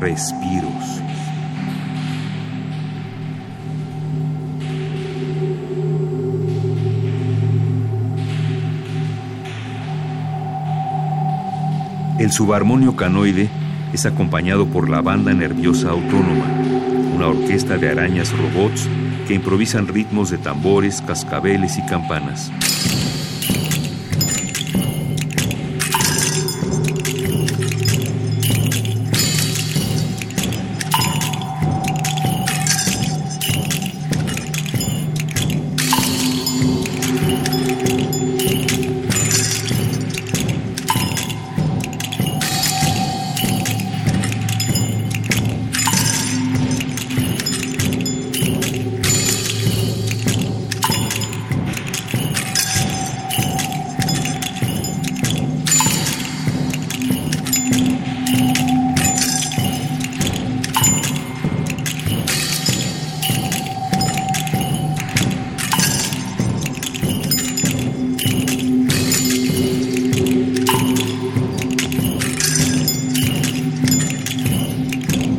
respiros. El subarmonio canoide es acompañado por la banda nerviosa autónoma, una orquesta de arañas robots que improvisan ritmos de tambores, cascabeles y campanas.